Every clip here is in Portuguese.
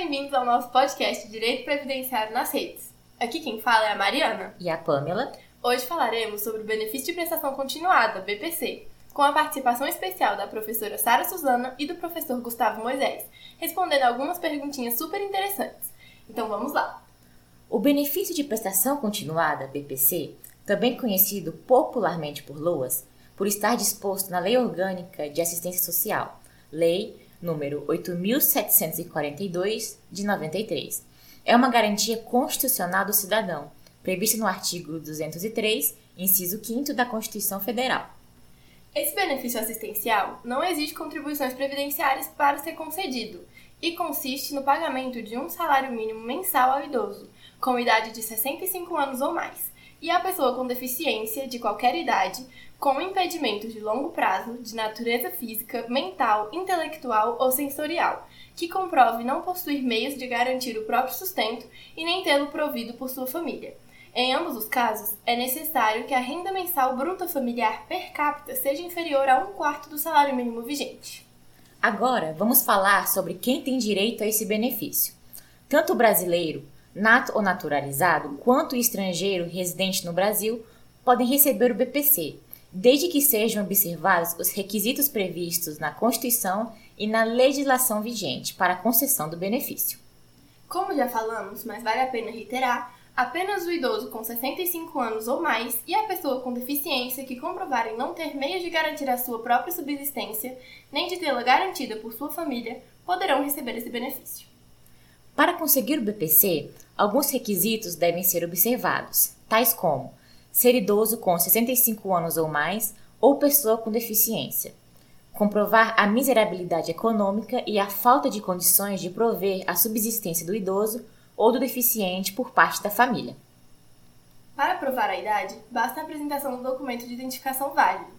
bem-vindos ao nosso podcast Direito Previdenciário nas Redes. Aqui quem fala é a Mariana. E a Pamela. Hoje falaremos sobre o benefício de prestação continuada, BPC, com a participação especial da professora Sara Suzana e do professor Gustavo Moisés, respondendo algumas perguntinhas super interessantes. Então vamos lá! O benefício de prestação continuada, BPC, também conhecido popularmente por LOAS, por estar disposto na Lei Orgânica de Assistência Social, Lei número 8742 de 93. É uma garantia constitucional do cidadão, prevista no artigo 203, inciso 5 da Constituição Federal. Esse benefício assistencial não exige contribuições previdenciárias para ser concedido e consiste no pagamento de um salário mínimo mensal ao idoso, com idade de 65 anos ou mais, e à pessoa com deficiência de qualquer idade, com impedimentos de longo prazo, de natureza física, mental, intelectual ou sensorial, que comprove não possuir meios de garantir o próprio sustento e nem tê-lo provido por sua família em ambos os casos, é necessário que a renda mensal bruta familiar per capita seja inferior a um quarto do salário mínimo vigente. Agora, vamos falar sobre quem tem direito a esse benefício. Tanto o brasileiro, nato ou naturalizado, quanto o estrangeiro residente no Brasil podem receber o BPC, desde que sejam observados os requisitos previstos na Constituição e na legislação vigente para a concessão do benefício. Como já falamos, mas vale a pena reiterar, Apenas o idoso com 65 anos ou mais e a pessoa com deficiência que comprovarem não ter meios de garantir a sua própria subsistência, nem de tê-la garantida por sua família, poderão receber esse benefício. Para conseguir o BPC, alguns requisitos devem ser observados, tais como ser idoso com 65 anos ou mais ou pessoa com deficiência, comprovar a miserabilidade econômica e a falta de condições de prover a subsistência do idoso ou do deficiente por parte da família. Para provar a idade, basta a apresentação do documento de identificação válido.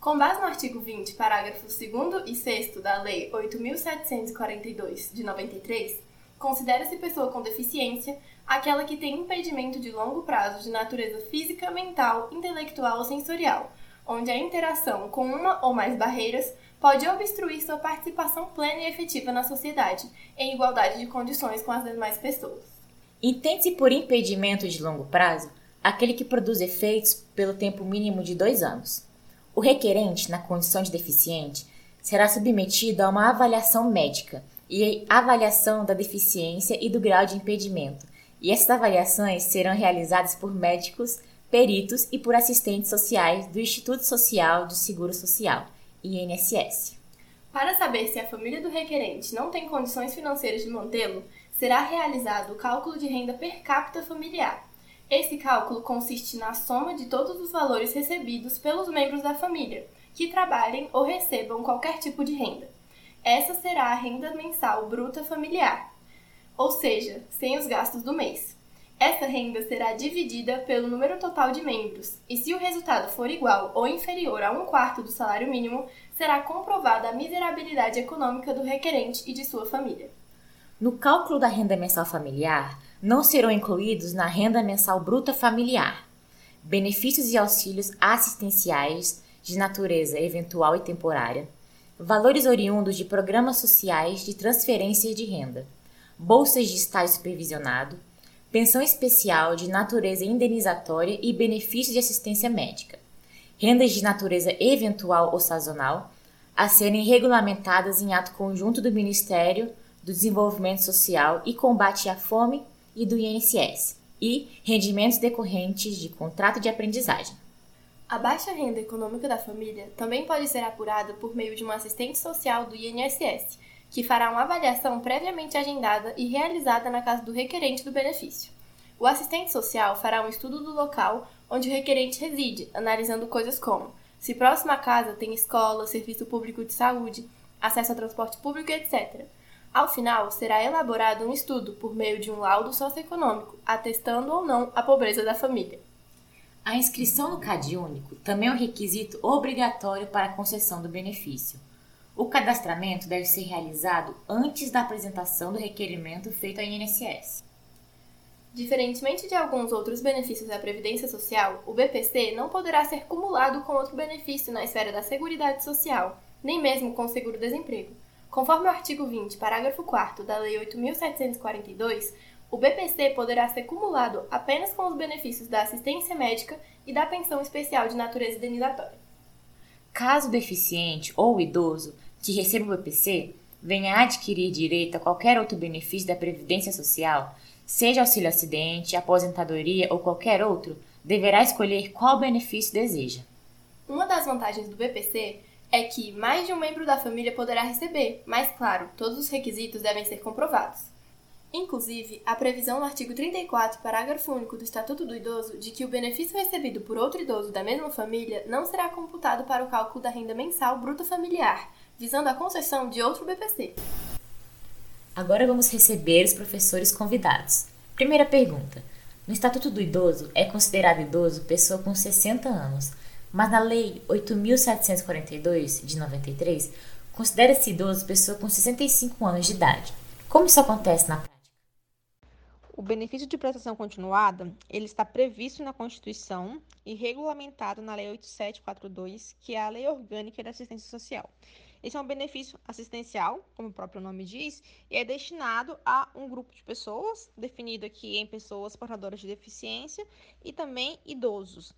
Com base no artigo 20, parágrafos 2 e 6 da Lei 8.742 de 93, considera-se pessoa com deficiência aquela que tem impedimento de longo prazo de natureza física, mental, intelectual ou sensorial, onde a interação com uma ou mais barreiras pode obstruir sua participação plena e efetiva na sociedade, em igualdade de condições com as demais pessoas. Entende-se por impedimento de longo prazo aquele que produz efeitos pelo tempo mínimo de dois anos. O requerente, na condição de deficiente, será submetido a uma avaliação médica e avaliação da deficiência e do grau de impedimento, e essas avaliações serão realizadas por médicos, peritos e por assistentes sociais do Instituto Social do Seguro Social INSS. Para saber se a família do requerente não tem condições financeiras de mantê-lo, será realizado o cálculo de renda per capita familiar. Esse cálculo consiste na soma de todos os valores recebidos pelos membros da família que trabalhem ou recebam qualquer tipo de renda. Essa será a renda mensal bruta familiar, ou seja, sem os gastos do mês. Essa renda será dividida pelo número total de membros, e se o resultado for igual ou inferior a um quarto do salário mínimo, será comprovada a miserabilidade econômica do requerente e de sua família. No cálculo da renda mensal familiar, não serão incluídos na renda mensal bruta familiar benefícios e auxílios assistenciais de natureza eventual e temporária, valores oriundos de programas sociais de transferência de renda, bolsas de estágio supervisionado, pensão especial de natureza indenizatória e benefício de assistência médica, rendas de natureza eventual ou sazonal, a serem regulamentadas em ato conjunto do Ministério do Desenvolvimento Social e Combate à Fome e do INSS, e rendimentos decorrentes de contrato de aprendizagem. A baixa renda econômica da família também pode ser apurada por meio de um assistente social do INSS, que fará uma avaliação previamente agendada e realizada na casa do requerente do benefício. O assistente social fará um estudo do local onde o requerente reside, analisando coisas como se próxima à casa tem escola, serviço público de saúde, acesso a transporte público, etc. Ao final, será elaborado um estudo por meio de um laudo socioeconômico, atestando ou não a pobreza da família. A inscrição no CAD único também é um requisito obrigatório para a concessão do benefício. O cadastramento deve ser realizado antes da apresentação do requerimento feito ao INSS. Diferentemente de alguns outros benefícios da Previdência Social, o BPC não poderá ser cumulado com outro benefício na esfera da Seguridade Social, nem mesmo com o seguro-desemprego. Conforme o artigo 20, parágrafo 4 da Lei 8.742, o BPC poderá ser cumulado apenas com os benefícios da assistência médica e da pensão especial de natureza indenizatória. Caso o deficiente ou idoso que receba o BPC venha a adquirir direito a qualquer outro benefício da Previdência Social, seja auxílio acidente, aposentadoria ou qualquer outro, deverá escolher qual benefício deseja. Uma das vantagens do BPC é que mais de um membro da família poderá receber, mas, claro, todos os requisitos devem ser comprovados. Inclusive, a previsão no artigo 34, parágrafo único do Estatuto do Idoso, de que o benefício recebido por outro idoso da mesma família não será computado para o cálculo da renda mensal bruta familiar, visando a concessão de outro BPC. Agora vamos receber os professores convidados. Primeira pergunta: No Estatuto do Idoso é considerado idoso pessoa com 60 anos, mas na Lei 8.742 de 93 considera-se idoso pessoa com 65 anos de idade. Como isso acontece na prática? O benefício de prestação continuada, ele está previsto na Constituição e regulamentado na Lei 8742, que é a Lei Orgânica da Assistência Social. Esse é um benefício assistencial, como o próprio nome diz, e é destinado a um grupo de pessoas, definido aqui em pessoas portadoras de deficiência e também idosos.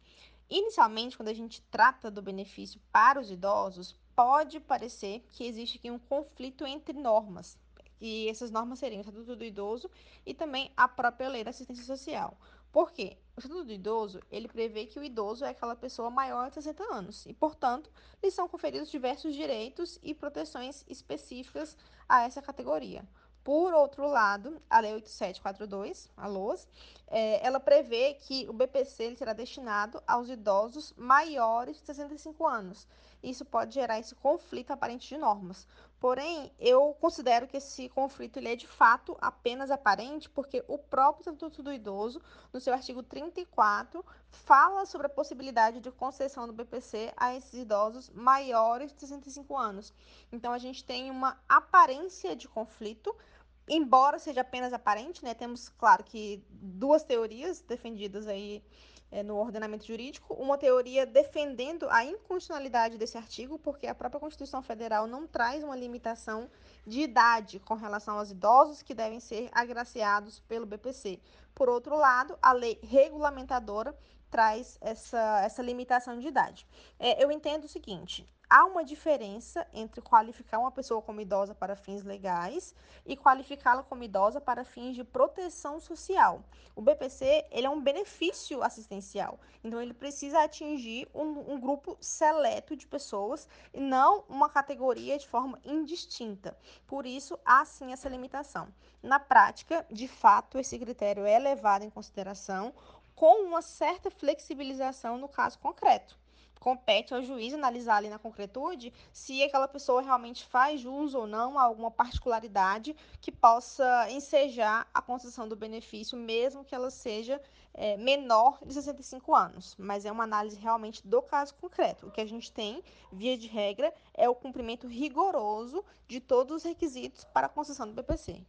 Inicialmente, quando a gente trata do benefício para os idosos, pode parecer que existe aqui um conflito entre normas, e essas normas seriam o Estatuto do Idoso e também a própria Lei da Assistência Social. Por quê? O Estatuto do Idoso, ele prevê que o idoso é aquela pessoa maior de 60 anos e, portanto, lhe são conferidos diversos direitos e proteções específicas a essa categoria. Por outro lado, a Lei 8742, a LOAS, é, ela prevê que o BPC será destinado aos idosos maiores de 65 anos. Isso pode gerar esse conflito aparente de normas. Porém, eu considero que esse conflito ele é de fato apenas aparente, porque o próprio Estatuto do Idoso, no seu artigo 34, fala sobre a possibilidade de concessão do BPC a esses idosos maiores de 65 anos. Então, a gente tem uma aparência de conflito, embora seja apenas aparente, né? Temos, claro, que duas teorias defendidas aí é, no ordenamento jurídico, uma teoria defendendo a inconstitucionalidade desse artigo, porque a própria Constituição Federal não traz uma limitação de idade com relação aos idosos que devem ser agraciados pelo BPC. Por outro lado, a lei regulamentadora traz essa, essa limitação de idade. É, eu entendo o seguinte: há uma diferença entre qualificar uma pessoa como idosa para fins legais e qualificá-la como idosa para fins de proteção social. O BPC ele é um benefício assistencial, então ele precisa atingir um, um grupo seleto de pessoas e não uma categoria de forma indistinta. Por isso, há sim essa limitação. Na prática, de fato, esse critério é levado em consideração com uma certa flexibilização no caso concreto compete ao juiz analisar ali na concretude se aquela pessoa realmente faz jus ou não a alguma particularidade que possa ensejar a concessão do benefício, mesmo que ela seja é, menor de 65 anos. Mas é uma análise realmente do caso concreto. O que a gente tem, via de regra, é o cumprimento rigoroso de todos os requisitos para a concessão do BPC.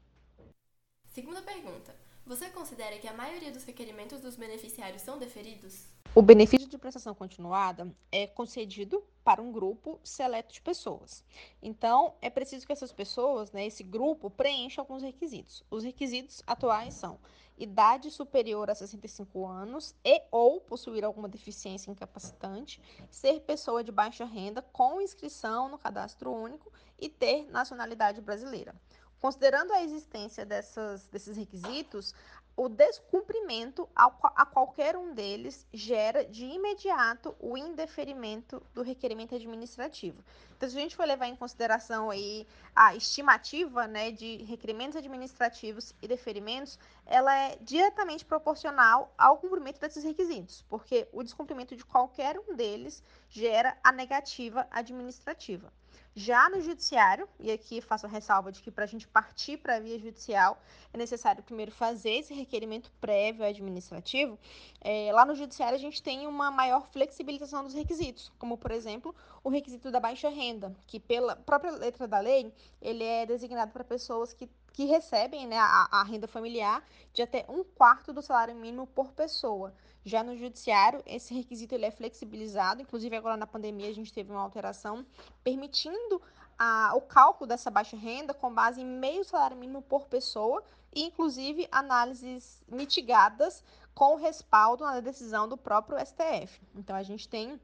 Segunda pergunta. Você considera que a maioria dos requerimentos dos beneficiários são deferidos? O benefício de prestação continuada é concedido para um grupo seleto de pessoas. Então, é preciso que essas pessoas, né, esse grupo, preencha alguns requisitos. Os requisitos atuais são idade superior a 65 anos e ou possuir alguma deficiência incapacitante, ser pessoa de baixa renda com inscrição no cadastro único e ter nacionalidade brasileira. Considerando a existência dessas, desses requisitos, o descumprimento a qualquer um deles gera de imediato o indeferimento do requerimento administrativo. Então, se a gente for levar em consideração aí a estimativa né, de requerimentos administrativos e deferimentos, ela é diretamente proporcional ao cumprimento desses requisitos, porque o descumprimento de qualquer um deles gera a negativa administrativa. Já no judiciário, e aqui faço a ressalva de que para a gente partir para a via judicial é necessário primeiro fazer esse requerimento prévio administrativo. É, lá no judiciário a gente tem uma maior flexibilização dos requisitos, como por exemplo o requisito da baixa renda, que pela própria letra da lei ele é designado para pessoas que que recebem né, a, a, renda familiar de até um quarto do salário mínimo por pessoa. Já no judiciário, esse requisito ele é flexibilizado, inclusive agora na pandemia a gente teve uma alteração permitindo a, o cálculo dessa baixa renda com base em meio salário mínimo por pessoa e, inclusive, análises mitigadas com respaldo na decisão do próprio STF. Então, a gente tem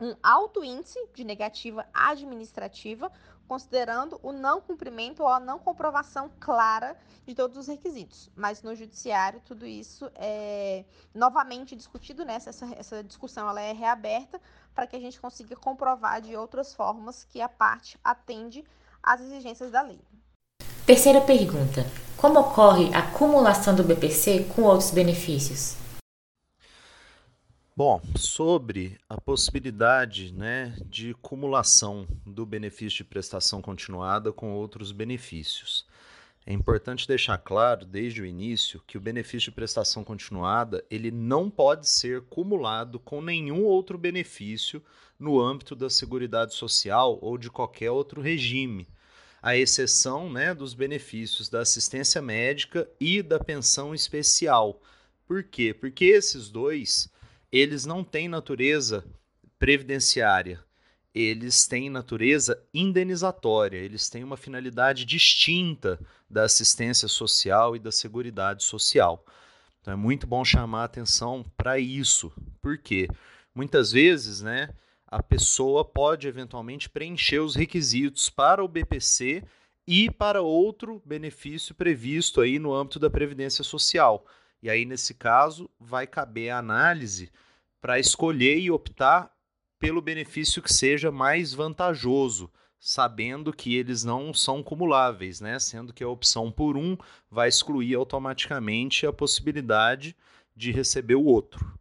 um alto índice de negativa administrativa, considerando o não cumprimento ou a não comprovação clara de todos os requisitos. Mas no judiciário, tudo isso é novamente discutido, né? essa, essa discussão ela é reaberta para que a gente consiga comprovar de outras formas que a parte atende às exigências da lei. Terceira pergunta: Como ocorre a acumulação do BPC com outros benefícios? Bom, sobre a possibilidade né, de cumulação do benefício de prestação continuada com outros benefícios. É importante deixar claro desde o início que o benefício de prestação continuada ele não pode ser cumulado com nenhum outro benefício no âmbito da Seguridade Social ou de qualquer outro regime, à exceção né, dos benefícios da assistência médica e da pensão especial. Por quê? Porque esses dois eles não têm natureza previdenciária, eles têm natureza indenizatória, eles têm uma finalidade distinta da assistência social e da seguridade social. Então é muito bom chamar a atenção para isso, porque muitas vezes, né, a pessoa pode eventualmente preencher os requisitos para o BPC e para outro benefício previsto aí no âmbito da previdência social. E aí nesse caso vai caber a análise para escolher e optar pelo benefício que seja mais vantajoso, sabendo que eles não são cumuláveis, né? Sendo que a opção por um vai excluir automaticamente a possibilidade de receber o outro.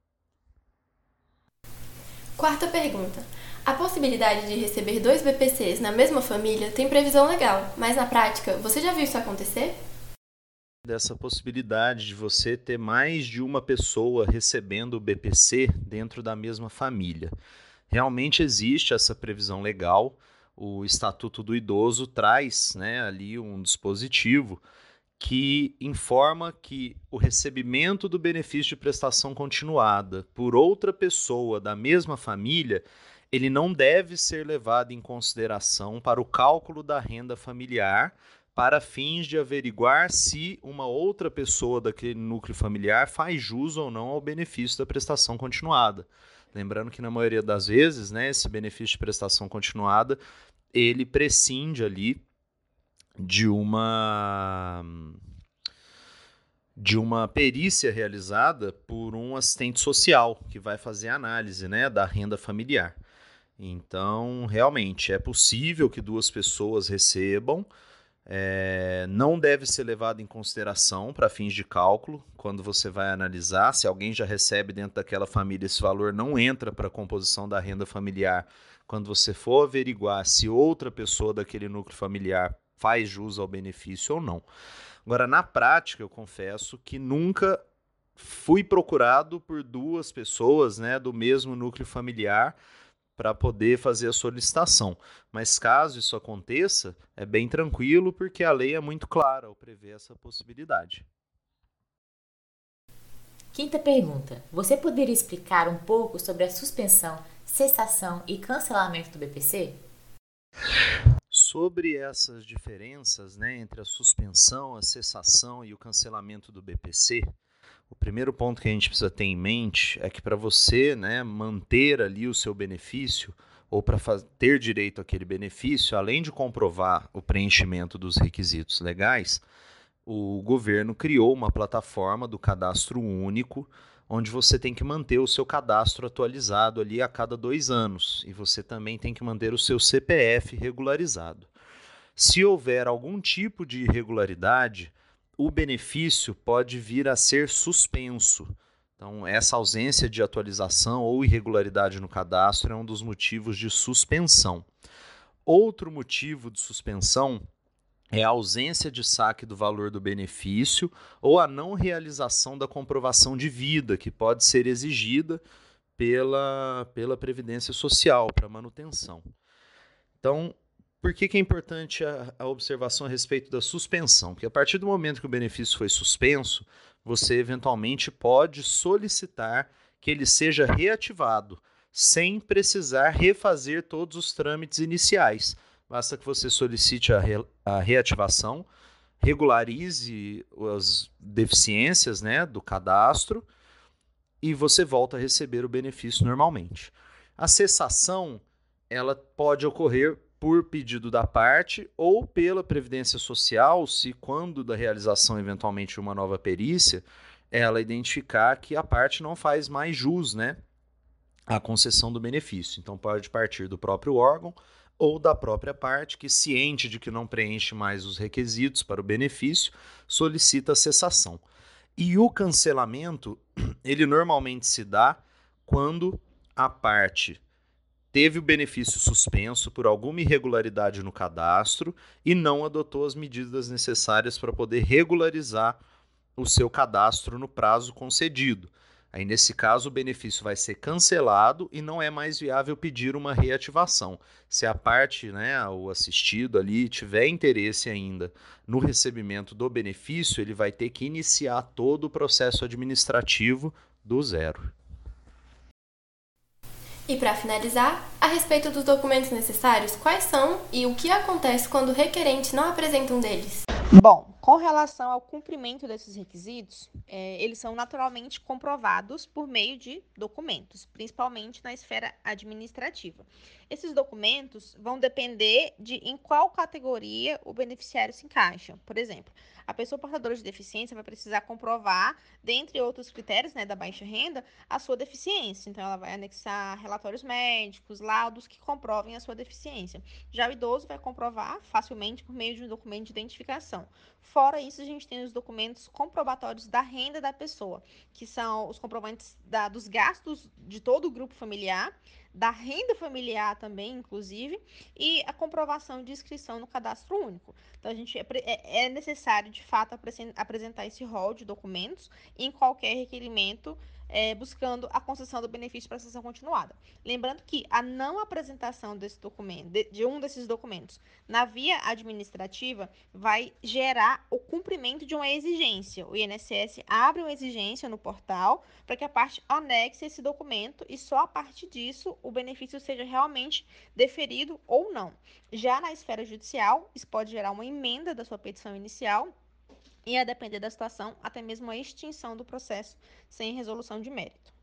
Quarta pergunta. A possibilidade de receber dois BPCs na mesma família tem previsão legal, mas na prática, você já viu isso acontecer? Dessa possibilidade de você ter mais de uma pessoa recebendo o BPC dentro da mesma família. Realmente existe essa previsão legal. O Estatuto do Idoso traz né, ali um dispositivo que informa que o recebimento do benefício de prestação continuada por outra pessoa da mesma família, ele não deve ser levado em consideração para o cálculo da renda familiar, para fins de averiguar se uma outra pessoa daquele núcleo familiar faz jus ou não ao benefício da prestação continuada. Lembrando que na maioria das vezes, né, esse benefício de prestação continuada, ele prescinde ali de uma de uma perícia realizada por um assistente social que vai fazer a análise, né, da renda familiar. Então, realmente é possível que duas pessoas recebam é, não deve ser levado em consideração para fins de cálculo quando você vai analisar. Se alguém já recebe dentro daquela família, esse valor não entra para a composição da renda familiar. Quando você for averiguar se outra pessoa daquele núcleo familiar faz jus ao benefício ou não. Agora, na prática, eu confesso que nunca fui procurado por duas pessoas né, do mesmo núcleo familiar para poder fazer a solicitação. Mas caso isso aconteça, é bem tranquilo, porque a lei é muito clara ao prever essa possibilidade. Quinta pergunta: Você poderia explicar um pouco sobre a suspensão, cessação e cancelamento do BPC? Sobre essas diferenças né, entre a suspensão, a cessação e o cancelamento do BPC, o primeiro ponto que a gente precisa ter em mente é que para você né, manter ali o seu benefício ou para ter direito àquele benefício, além de comprovar o preenchimento dos requisitos legais, o governo criou uma plataforma do cadastro único, onde você tem que manter o seu cadastro atualizado ali a cada dois anos e você também tem que manter o seu CPF regularizado. Se houver algum tipo de irregularidade, o benefício pode vir a ser suspenso. Então, essa ausência de atualização ou irregularidade no cadastro é um dos motivos de suspensão. Outro motivo de suspensão é a ausência de saque do valor do benefício ou a não realização da comprovação de vida, que pode ser exigida pela, pela Previdência Social para manutenção. Então, por que, que é importante a, a, observação a respeito da suspensão? Porque a partir do momento que o benefício foi suspenso, você eventualmente pode solicitar que ele seja reativado, sem precisar refazer todos os trâmites iniciais. basta que você solicite a, re, a reativação, regularize as deficiências né, do cadastro e você volta a receber o benefício normalmente. A cessação ela pode ocorrer por pedido da parte ou pela Previdência Social, se quando da realização eventualmente de uma nova perícia, ela identificar que a parte não faz mais jus, né, à concessão do benefício. Então pode partir do próprio órgão ou da própria parte que ciente de que não preenche mais os requisitos para o benefício, solicita a cessação. E o cancelamento, ele normalmente se dá quando a parte teve o benefício suspenso por alguma irregularidade no cadastro e não adotou as medidas necessárias para poder regularizar o seu cadastro no prazo concedido. Aí, nesse caso, o benefício vai ser cancelado e não é mais viável pedir uma reativação. Se a parte, né, o assistido ali, tiver interesse ainda no recebimento do benefício, ele vai ter que iniciar todo o processo administrativo do zero. E para finalizar, a respeito dos documentos necessários, quais são e o que acontece quando o requerente não apresenta um deles? Bom, com relação ao cumprimento desses requisitos, é, eles são naturalmente comprovados por meio de documentos, principalmente na esfera administrativa. Esses documentos vão depender de em qual categoria o beneficiário se encaixa. Por exemplo, a pessoa portadora de deficiência vai precisar comprovar, dentre outros critérios né, da baixa renda, a sua deficiência. Então, ela vai anexar relatórios médicos, laudos que comprovem a sua deficiência. Já o idoso vai comprovar facilmente por meio de um documento de identificação. Fora isso, a gente tem os documentos comprobatórios da renda da pessoa, que são os comprovantes da, dos gastos de todo o grupo familiar da renda familiar também, inclusive, e a comprovação de inscrição no cadastro único. Então, a gente é, é, necessário, de fato, apresentar esse rol de documentos em qualquer requerimento é, buscando a concessão do benefício de prestação continuada. Lembrando que a não apresentação desse documento, de, de, um desses documentos na via administrativa vai gerar o cumprimento de uma exigência. O INSS abre uma exigência no portal para que a parte anexe esse documento e só a partir disso o benefício seja realmente deferido ou não. Já na esfera judicial, isso pode gerar uma emenda da sua petição inicial e, a depender da situação, até mesmo a extinção do processo sem resolução de mérito.